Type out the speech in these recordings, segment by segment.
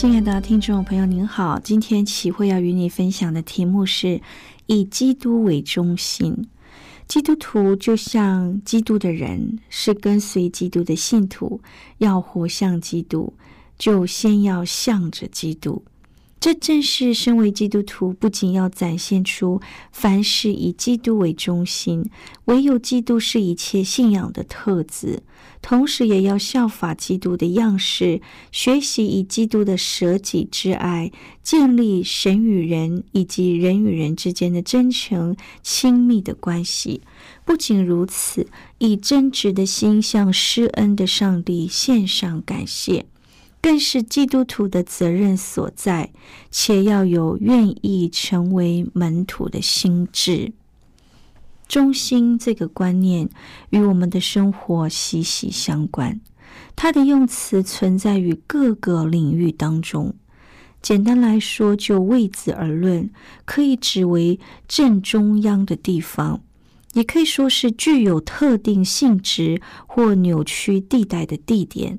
亲爱的听众朋友，您好，今天启慧要与你分享的题目是以基督为中心。基督徒就像基督的人，是跟随基督的信徒，要活像基督，就先要向着基督。这正是身为基督徒，不仅要展现出凡事以基督为中心，唯有基督是一切信仰的特质，同时也要效法基督的样式，学习以基督的舍己之爱，建立神与人以及人与人之间的真诚亲密的关系。不仅如此，以真挚的心向施恩的上帝献上感谢。更是基督徒的责任所在，且要有愿意成为门徒的心智。中心这个观念与我们的生活息息相关，它的用词存在于各个领域当中。简单来说，就位置而论，可以指为正中央的地方，也可以说是具有特定性质或扭曲地带的地点。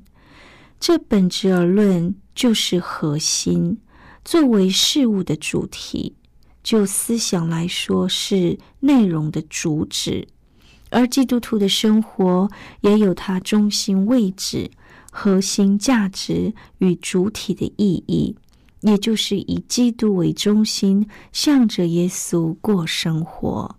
这本质而论，就是核心作为事物的主题；就思想来说，是内容的主旨。而基督徒的生活也有它中心位置、核心价值与主体的意义，也就是以基督为中心，向着耶稣过生活。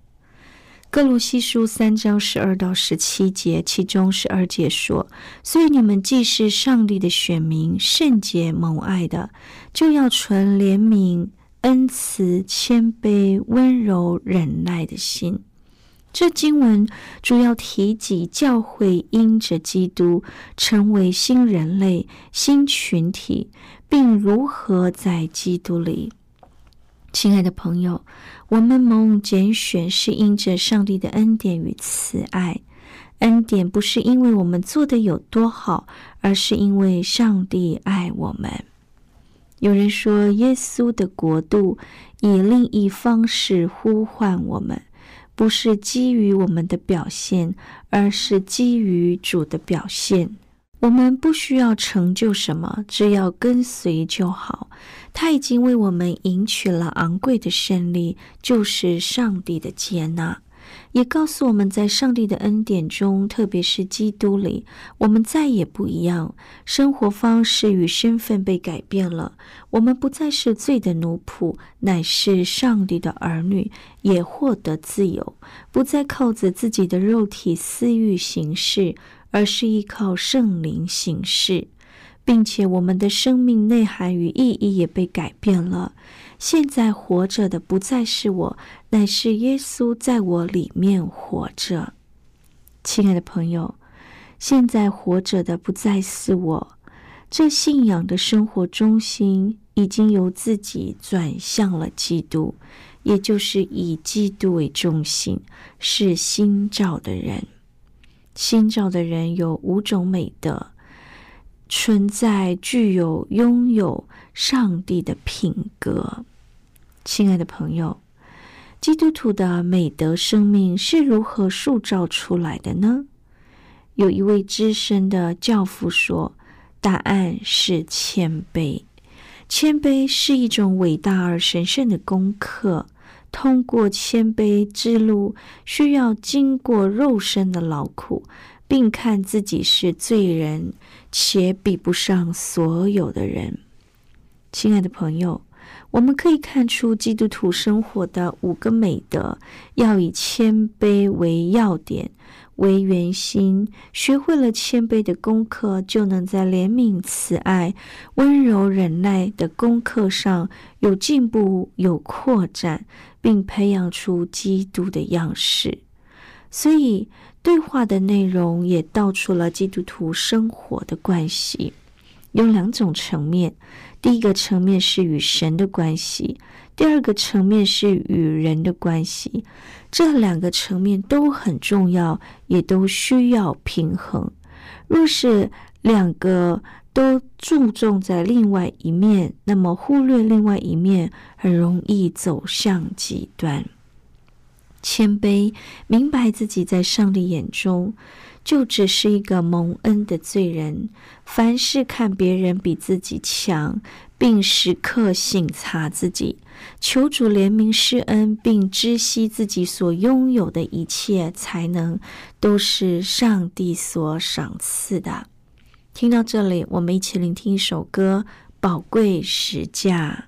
哥罗西书三章十二到十七节，其中十二节说：“所以你们既是上帝的选民，圣洁蒙爱的，就要存怜悯、恩慈、谦卑、温柔、忍耐的心。”这经文主要提及教会因着基督成为新人类、新群体，并如何在基督里。亲爱的朋友，我们蒙拣选是因着上帝的恩典与慈爱。恩典不是因为我们做的有多好，而是因为上帝爱我们。有人说，耶稣的国度以另一方式呼唤我们，不是基于我们的表现，而是基于主的表现。我们不需要成就什么，只要跟随就好。他已经为我们赢取了昂贵的胜利，就是上帝的接纳，也告诉我们在上帝的恩典中，特别是基督里，我们再也不一样，生活方式与身份被改变了。我们不再是罪的奴仆，乃是上帝的儿女，也获得自由，不再靠着自己的肉体私欲行事。而是依靠圣灵行事，并且我们的生命内涵与意义也被改变了。现在活着的不再是我，乃是耶稣在我里面活着。亲爱的朋友，现在活着的不再是我，这信仰的生活中心已经由自己转向了基督，也就是以基督为中心，是新造的人。新造的人有五种美德，存在具有拥有上帝的品格。亲爱的朋友，基督徒的美德生命是如何塑造出来的呢？有一位资深的教父说：“答案是谦卑。谦卑是一种伟大而神圣的功课。”通过谦卑之路，需要经过肉身的劳苦，并看自己是罪人，且比不上所有的人。亲爱的朋友，我们可以看出基督徒生活的五个美德，要以谦卑为要点。为圆心，学会了谦卑的功课，就能在怜悯、慈爱、温柔、忍耐的功课上有进步、有扩展，并培养出基督的样式。所以，对话的内容也道出了基督徒生活的关系，有两种层面。第一个层面是与神的关系，第二个层面是与人的关系。这两个层面都很重要，也都需要平衡。若是两个都注重在另外一面，那么忽略另外一面，很容易走向极端。谦卑，明白自己在上帝眼中。就只是一个蒙恩的罪人，凡事看别人比自己强，并时刻省察自己，求主怜悯施恩，并知悉自己所拥有的一切才能都是上帝所赏赐的。听到这里，我们一起聆听一首歌《宝贵实价》。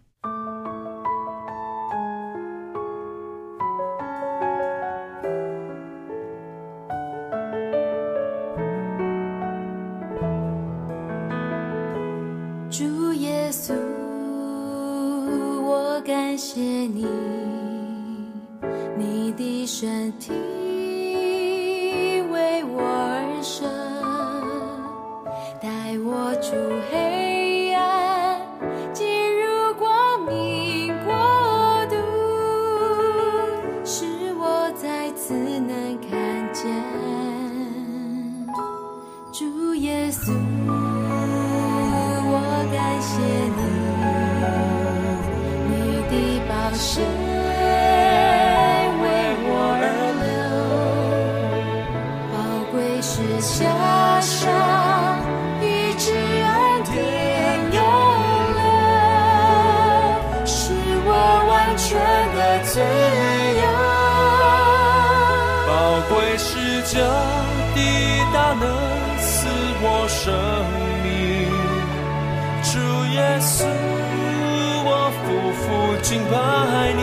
敬拜你，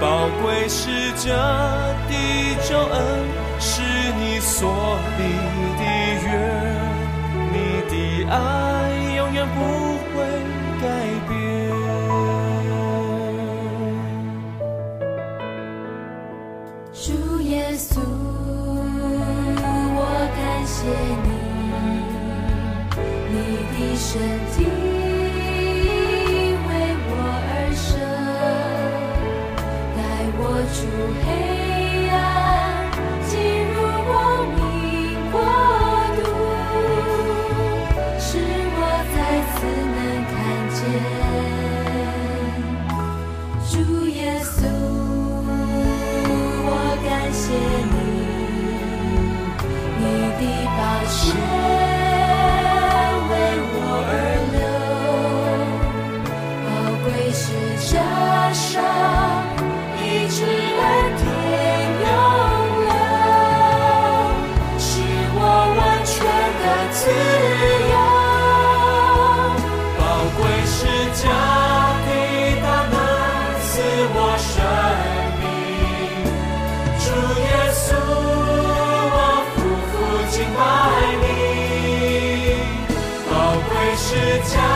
宝贵是这的救恩，是你所立的约，你的爱永远不会改变。主耶稣，我感谢你，你的身体。住黑。是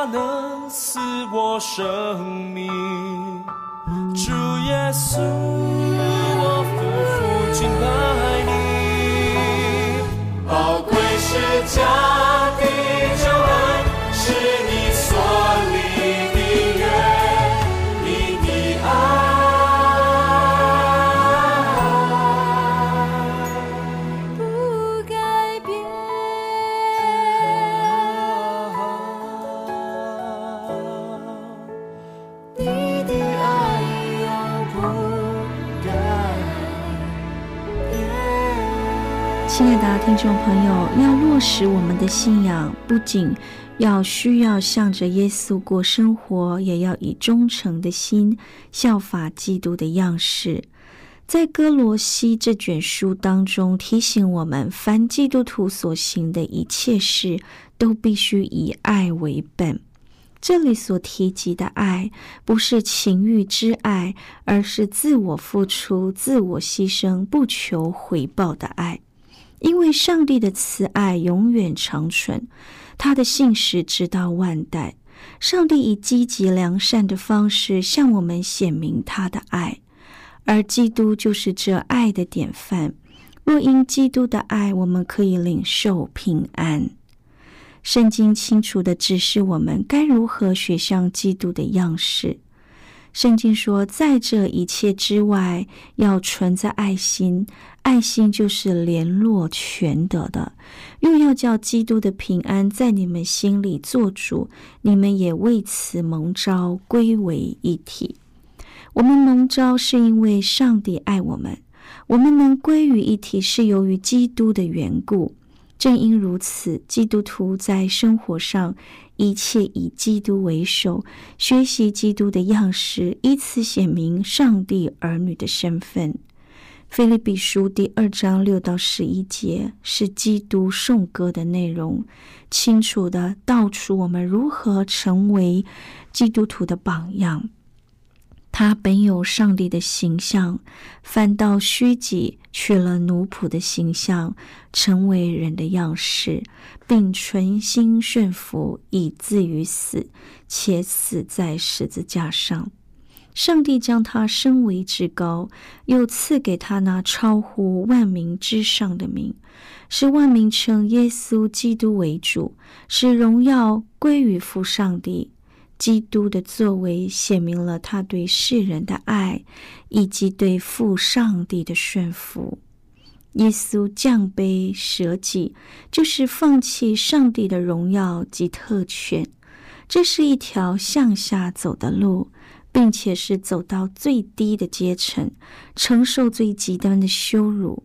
大能赐我生命，主耶稣，我夫妇敬拜你。宝贵是家众朋友，要落实我们的信仰，不仅要需要向着耶稣过生活，也要以忠诚的心效法基督的样式。在哥罗西这卷书当中，提醒我们，凡基督徒所行的一切事，都必须以爱为本。这里所提及的爱，不是情欲之爱，而是自我付出、自我牺牲、不求回报的爱。因为上帝的慈爱永远长存，他的信实直到万代。上帝以积极良善的方式向我们显明他的爱，而基督就是这爱的典范。若因基督的爱，我们可以领受平安。圣经清楚的指示我们该如何学像基督的样式。圣经说，在这一切之外，要存在爱心。爱心就是联络全德的，又要叫基督的平安在你们心里做主，你们也为此蒙召归为一体。我们蒙召是因为上帝爱我们，我们能归于一体是由于基督的缘故。正因如此，基督徒在生活上一切以基督为首，学习基督的样式，依次显明上帝儿女的身份。菲利比书第二章六到十一节是基督颂歌的内容，清楚的道出我们如何成为基督徒的榜样。他本有上帝的形象，反倒虚己，取了奴仆的形象，成为人的样式，并存心顺服，以至于死，且死在十字架上。上帝将他升为至高，又赐给他那超乎万民之上的名，使万民称耶稣基督为主，使荣耀归于父上帝。基督的作为显明了他对世人的爱，以及对父上帝的顺服。耶稣降卑舍己，就是放弃上帝的荣耀及特权。这是一条向下走的路，并且是走到最低的阶层，承受最极端的羞辱。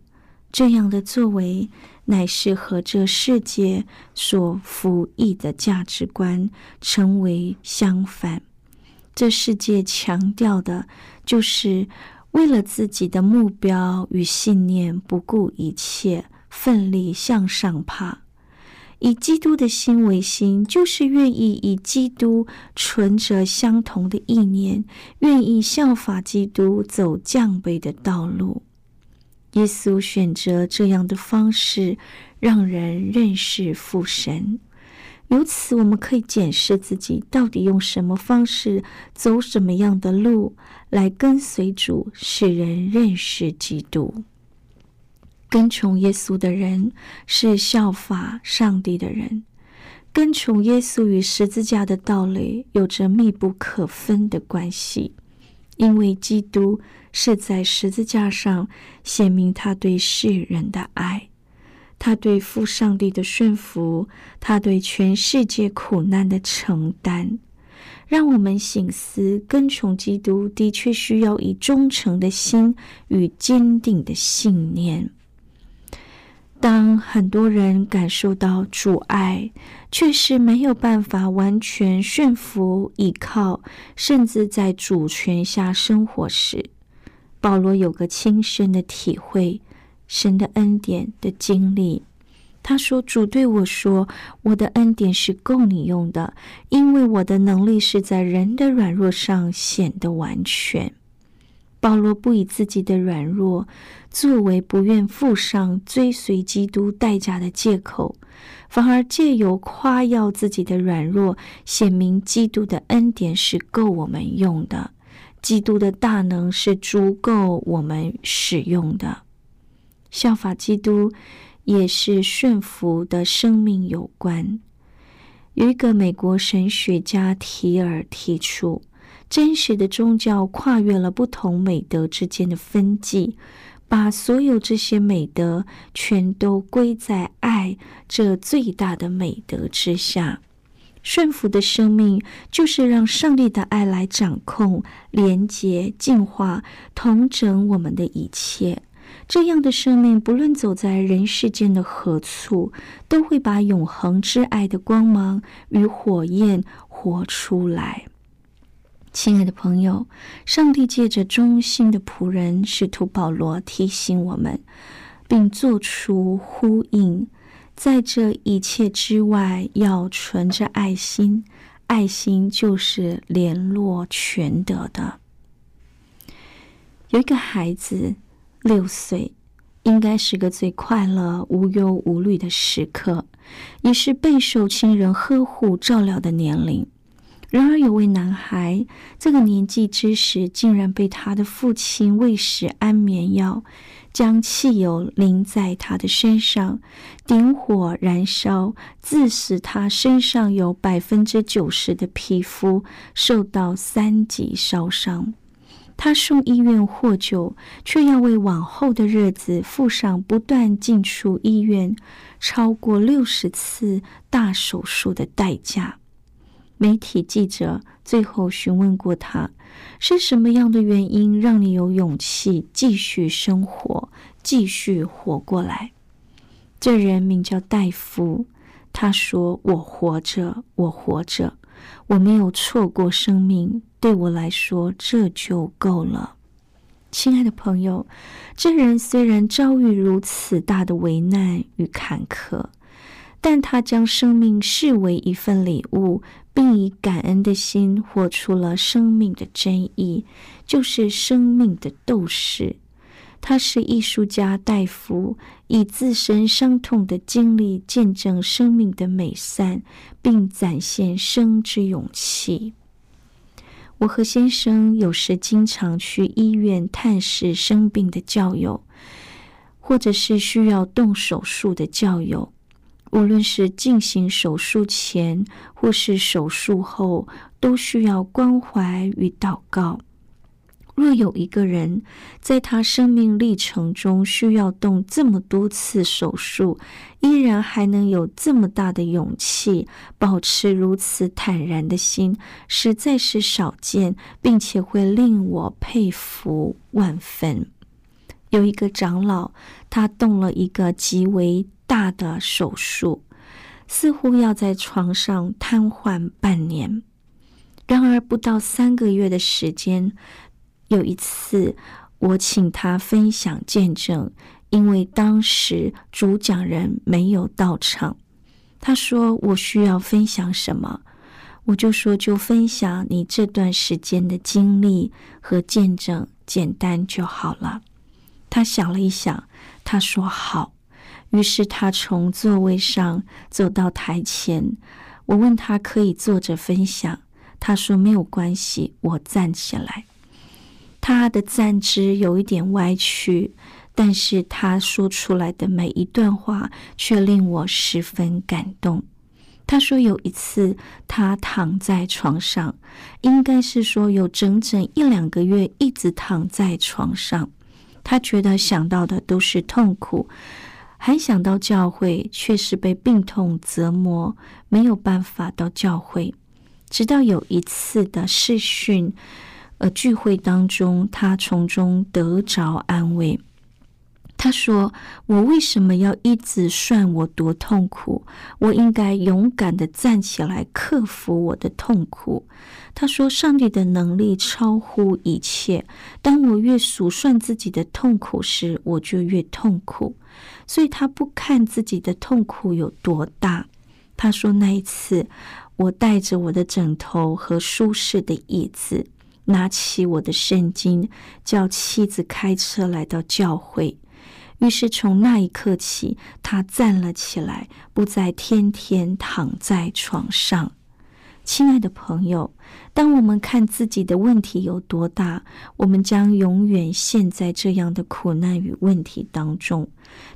这样的作为。乃是和这世界所服役的价值观成为相反。这世界强调的就是为了自己的目标与信念不顾一切，奋力向上爬。以基督的心为心，就是愿意以基督存着相同的意念，愿意效法基督走降卑的道路。耶稣选择这样的方式，让人认识父神。由此，我们可以检视自己到底用什么方式，走什么样的路，来跟随主，使人认识基督。跟从耶稣的人是效法上帝的人。跟从耶稣与十字架的道理有着密不可分的关系。因为基督是在十字架上显明他对世人的爱，他对父上帝的顺服，他对全世界苦难的承担，让我们醒思：跟从基督的确需要以忠诚的心与坚定的信念。当很多人感受到阻碍，却是没有办法完全驯服、依靠，甚至在主权下生活时，保罗有个亲身的体会，神的恩典的经历。他说：“主对我说，我的恩典是够你用的，因为我的能力是在人的软弱上显得完全。”保罗不以自己的软弱作为不愿付上追随基督代价的借口，反而借由夸耀自己的软弱，显明基督的恩典是够我们用的，基督的大能是足够我们使用的。效法基督也是顺服的生命有关。有一个美国神学家提尔提出，真实的宗教跨越了不同美德之间的分际，把所有这些美德全都归在爱这最大的美德之下。顺服的生命，就是让上帝的爱来掌控、连接、净化、统整我们的一切。这样的生命，不论走在人世间的何处，都会把永恒之爱的光芒与火焰活出来。亲爱的朋友，上帝借着忠心的仆人使徒保罗提醒我们，并做出呼应。在这一切之外，要存着爱心，爱心就是联络全德的。有一个孩子六岁，应该是个最快乐、无忧无虑的时刻，也是备受亲人呵护照料的年龄。然而，有位男孩，这个年纪之时，竟然被他的父亲喂食安眠药。将汽油淋在他的身上，点火燃烧，致使他身上有百分之九十的皮肤受到三级烧伤。他送医院获救，却要为往后的日子付上不断进出医院、超过六十次大手术的代价。媒体记者最后询问过他。是什么样的原因让你有勇气继续生活、继续活过来？这人名叫戴夫，他说：“我活着，我活着，我没有错过生命。对我来说，这就够了。”亲爱的朋友，这人虽然遭遇如此大的危难与坎坷，但他将生命视为一份礼物。并以感恩的心活出了生命的真意，就是生命的斗士。他是艺术家戴夫，以自身伤痛的经历见证生命的美善，并展现生之勇气。我和先生有时经常去医院探视生病的教友，或者是需要动手术的教友。无论是进行手术前或是手术后，都需要关怀与祷告。若有一个人在他生命历程中需要动这么多次手术，依然还能有这么大的勇气，保持如此坦然的心，实在是少见，并且会令我佩服万分。有一个长老，他动了一个极为。大的手术似乎要在床上瘫痪半年，然而不到三个月的时间，有一次我请他分享见证，因为当时主讲人没有到场。他说：“我需要分享什么？”我就说：“就分享你这段时间的经历和见证，简单就好了。”他想了一想，他说：“好。”于是他从座位上走到台前，我问他可以坐着分享，他说没有关系，我站起来。他的站姿有一点歪曲，但是他说出来的每一段话却令我十分感动。他说有一次他躺在床上，应该是说有整整一两个月一直躺在床上，他觉得想到的都是痛苦。还想到教会，却是被病痛折磨，没有办法到教会。直到有一次的试训，呃，聚会当中，他从中得着安慰。他说：“我为什么要一直算我多痛苦？我应该勇敢的站起来，克服我的痛苦。”他说：“上帝的能力超乎一切。当我越数算自己的痛苦时，我就越痛苦。所以他不看自己的痛苦有多大。”他说：“那一次，我带着我的枕头和舒适的椅子，拿起我的圣经，叫妻子开车来到教会。”于是从那一刻起，他站了起来，不再天天躺在床上。亲爱的朋友，当我们看自己的问题有多大，我们将永远陷在这样的苦难与问题当中；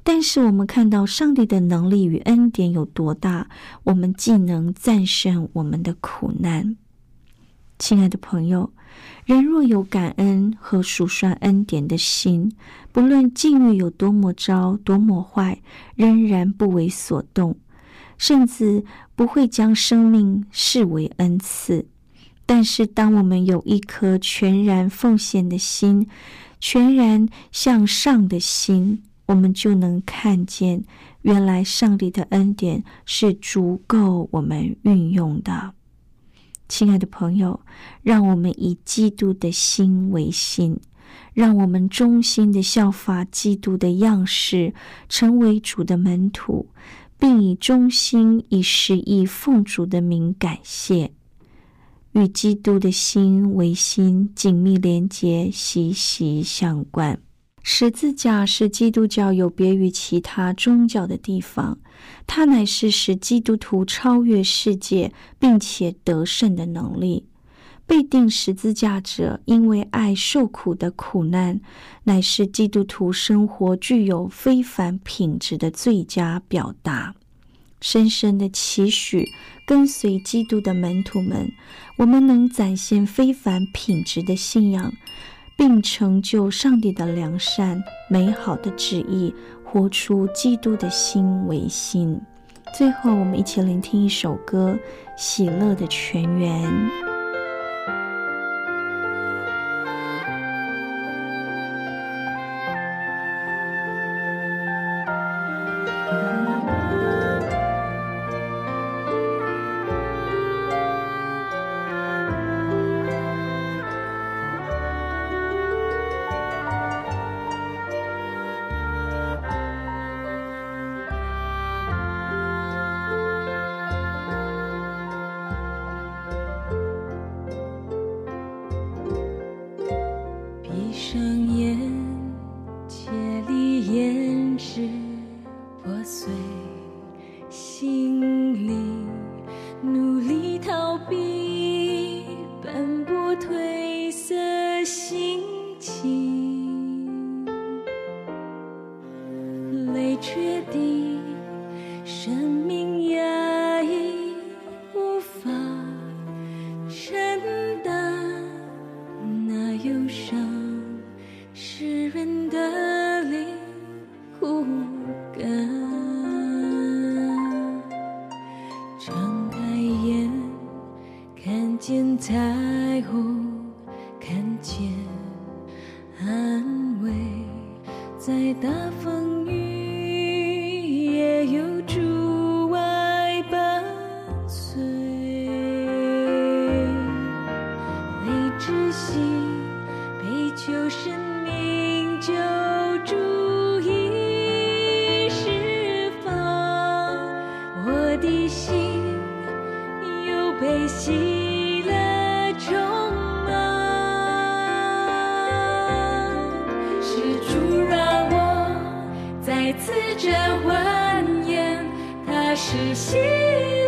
但是我们看到上帝的能力与恩典有多大，我们既能战胜我们的苦难。亲爱的朋友，人若有感恩和数算恩典的心，不论境遇有多么糟、多么坏，仍然不为所动。甚至不会将生命视为恩赐，但是当我们有一颗全然奉献的心，全然向上的心，我们就能看见，原来上帝的恩典是足够我们运用的。亲爱的朋友，让我们以基督的心为心，让我们忠心的效法基督的样式，成为主的门徒。并以忠心、以实意奉主的名感谢，与基督的心为心紧密连结，息息相关。十字架是基督教有别于其他宗教的地方，它乃是使基督徒超越世界并且得胜的能力。被钉十字架者因为爱受苦的苦难，乃是基督徒生活具有非凡品质的最佳表达。深深的期许，跟随基督的门徒们，我们能展现非凡品质的信仰，并成就上帝的良善、美好的旨意，活出基督的心为心。最后，我们一起聆听一首歌《喜乐的泉源》。主让我再次这温眼，他是心。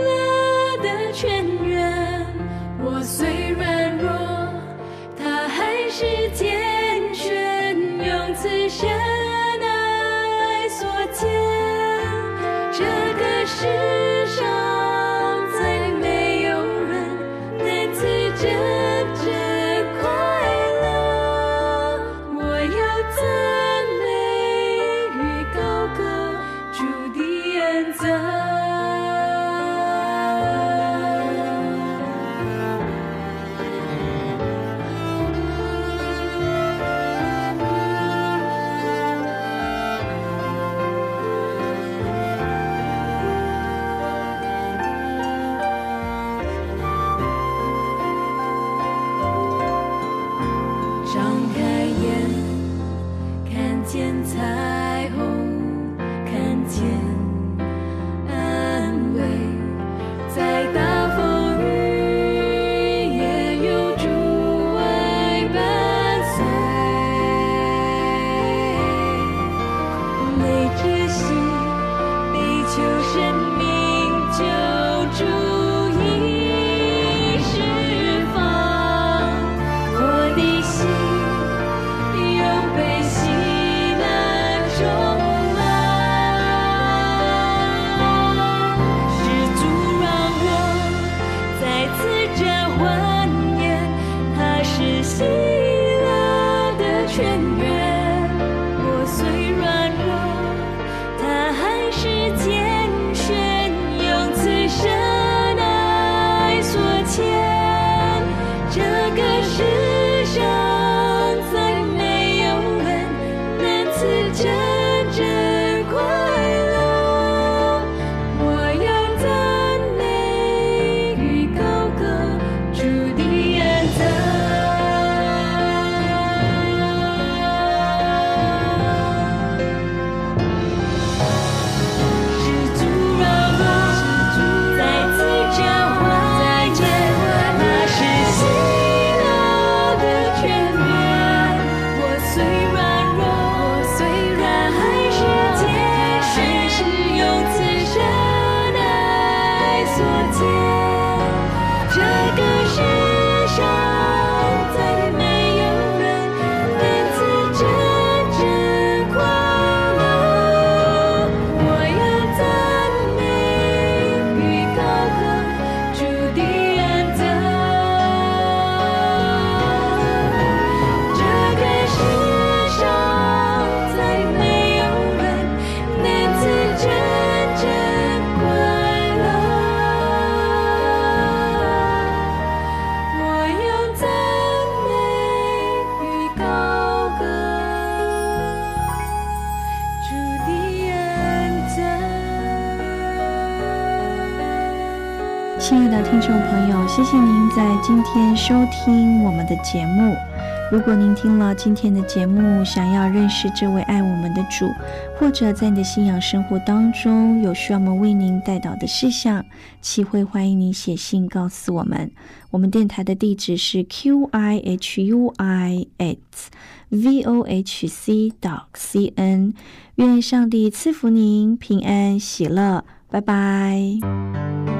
收听我们的节目。如果您听了今天的节目，想要认识这位爱我们的主，或者在你的信仰生活当中有需要我们为您带导的事项，齐会欢迎你写信告诉我们。我们电台的地址是 q i h u i s v o h c dot c n。愿上帝赐福您平安喜乐，拜拜。